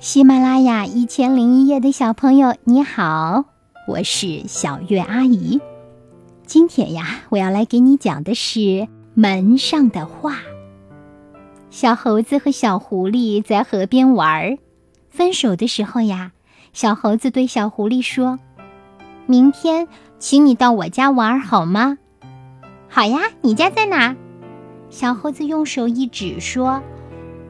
喜马拉雅一千零一夜的小朋友，你好，我是小月阿姨。今天呀，我要来给你讲的是门上的画。小猴子和小狐狸在河边玩儿，分手的时候呀，小猴子对小狐狸说：“明天请你到我家玩儿好吗？”“好呀，你家在哪？”小猴子用手一指说：“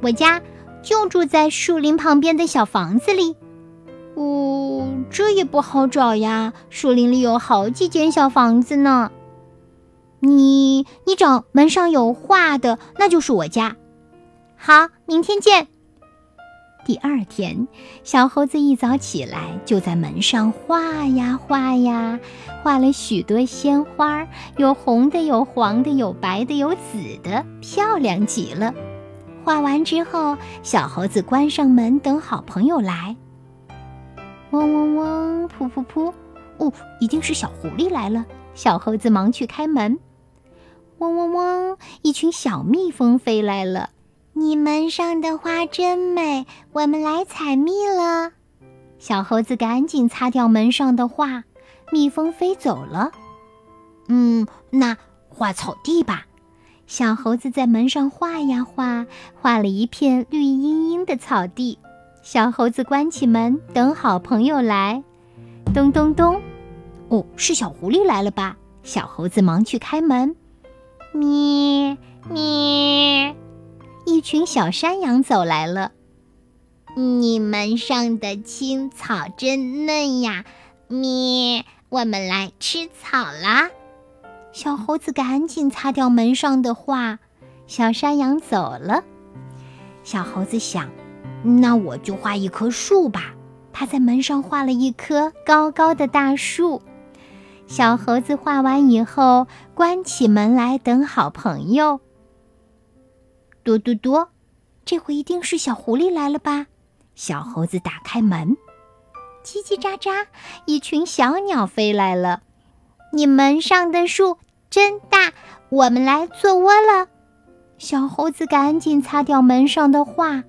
我家。”就住在树林旁边的小房子里。哦，这也不好找呀，树林里有好几间小房子呢。你你找门上有画的，那就是我家。好，明天见。第二天，小猴子一早起来就在门上画呀画呀，画了许多鲜花，有红的，有黄的，有白的，有紫的，漂亮极了。画完之后，小猴子关上门，等好朋友来。嗡嗡嗡，噗噗噗，哦，一定是小狐狸来了。小猴子忙去开门。嗡嗡嗡，一群小蜜蜂飞来了。你门上的花真美，我们来采蜜了。小猴子赶紧擦掉门上的画，蜜蜂飞走了。嗯，那画草地吧。小猴子在门上画呀画，画了一片绿茵茵的草地。小猴子关起门，等好朋友来。咚咚咚，哦，是小狐狸来了吧？小猴子忙去开门。咩咩，一群小山羊走来了。你门上的青草真嫩呀！咩，我们来吃草啦。小猴子赶紧擦掉门上的画，小山羊走了。小猴子想：“那我就画一棵树吧。”他在门上画了一棵高高的大树。小猴子画完以后，关起门来等好朋友。嘟嘟嘟，这回一定是小狐狸来了吧？小猴子打开门，叽叽喳喳，一群小鸟飞来了。你门上的树。真大，我们来做窝了。小猴子赶紧擦掉门上的画，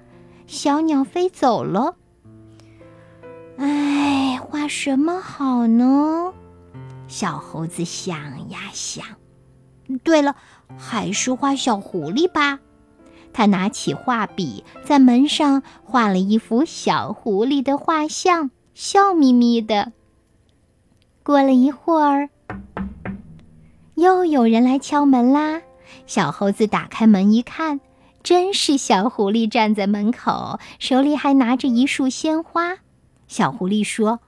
小鸟飞走了。哎，画什么好呢？小猴子想呀想，对了，还是画小狐狸吧。他拿起画笔，在门上画了一幅小狐狸的画像，笑眯眯的。过了一会儿。又有人来敲门啦！小猴子打开门一看，真是小狐狸站在门口，手里还拿着一束鲜花。小狐狸说：“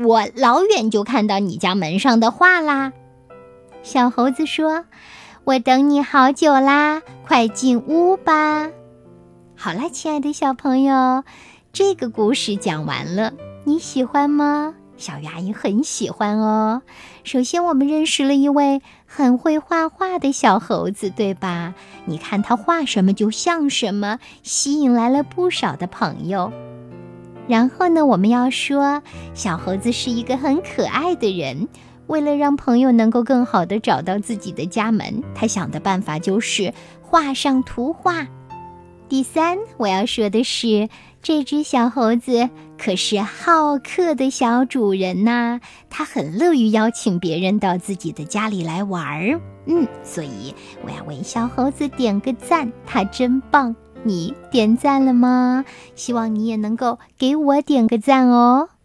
我老远就看到你家门上的画啦。”小猴子说：“我等你好久啦，快进屋吧。”好啦，亲爱的小朋友，这个故事讲完了，你喜欢吗？小鱼阿姨很喜欢哦。首先，我们认识了一位很会画画的小猴子，对吧？你看他画什么就像什么，吸引来了不少的朋友。然后呢，我们要说，小猴子是一个很可爱的人。为了让朋友能够更好的找到自己的家门，他想的办法就是画上图画。第三，我要说的是，这只小猴子可是好客的小主人呐，它很乐于邀请别人到自己的家里来玩儿。嗯，所以我要为小猴子点个赞，它真棒！你点赞了吗？希望你也能够给我点个赞哦。